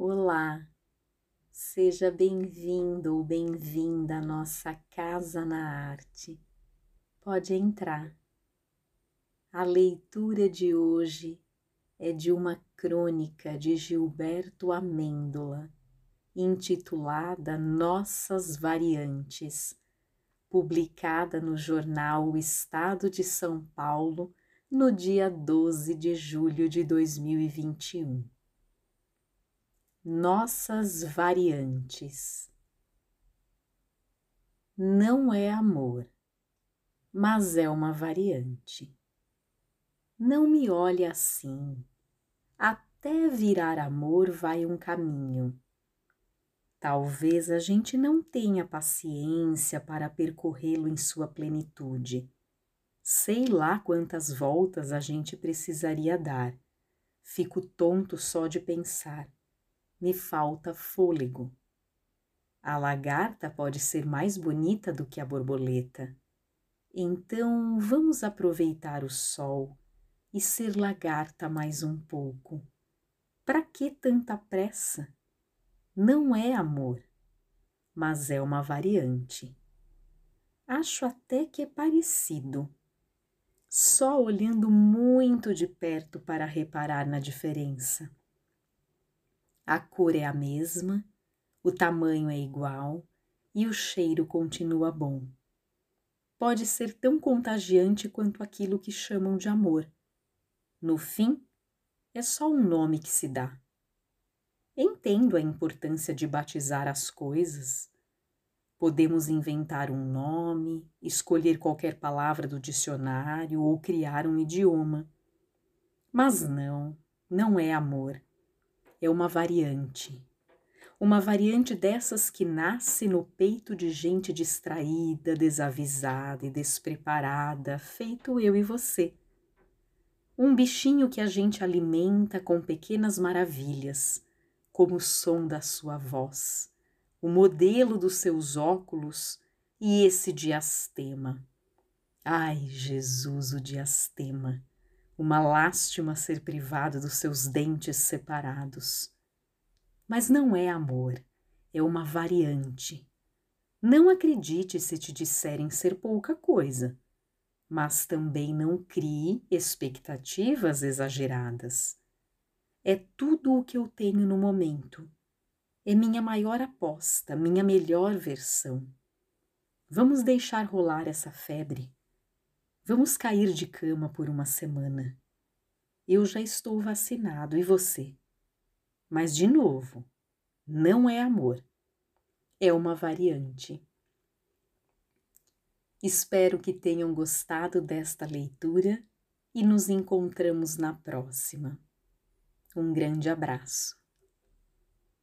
Olá, seja bem-vindo ou bem-vinda à nossa Casa na Arte. Pode entrar. A leitura de hoje é de uma crônica de Gilberto Amêndola, intitulada Nossas Variantes, publicada no jornal O Estado de São Paulo no dia 12 de julho de 2021 nossas variantes. Não é amor, mas é uma variante. Não me olhe assim. Até virar amor vai um caminho. Talvez a gente não tenha paciência para percorrê-lo em sua plenitude. Sei lá quantas voltas a gente precisaria dar. Fico tonto só de pensar me falta fôlego. A lagarta pode ser mais bonita do que a borboleta. Então vamos aproveitar o sol e ser lagarta mais um pouco. Para que tanta pressa? Não é amor, mas é uma variante. Acho até que é parecido. Só olhando muito de perto para reparar na diferença. A cor é a mesma, o tamanho é igual e o cheiro continua bom. Pode ser tão contagiante quanto aquilo que chamam de amor. No fim, é só um nome que se dá. Entendo a importância de batizar as coisas. Podemos inventar um nome, escolher qualquer palavra do dicionário ou criar um idioma. Mas não, não é amor é uma variante. Uma variante dessas que nasce no peito de gente distraída, desavisada e despreparada, feito eu e você. Um bichinho que a gente alimenta com pequenas maravilhas, como o som da sua voz, o modelo dos seus óculos e esse diastema. Ai, Jesus, o diastema! Uma lástima ser privado dos seus dentes separados. Mas não é amor, é uma variante. Não acredite se te disserem ser pouca coisa, mas também não crie expectativas exageradas. É tudo o que eu tenho no momento. É minha maior aposta, minha melhor versão. Vamos deixar rolar essa febre Vamos cair de cama por uma semana. Eu já estou vacinado e você? Mas, de novo, não é amor, é uma variante. Espero que tenham gostado desta leitura e nos encontramos na próxima. Um grande abraço.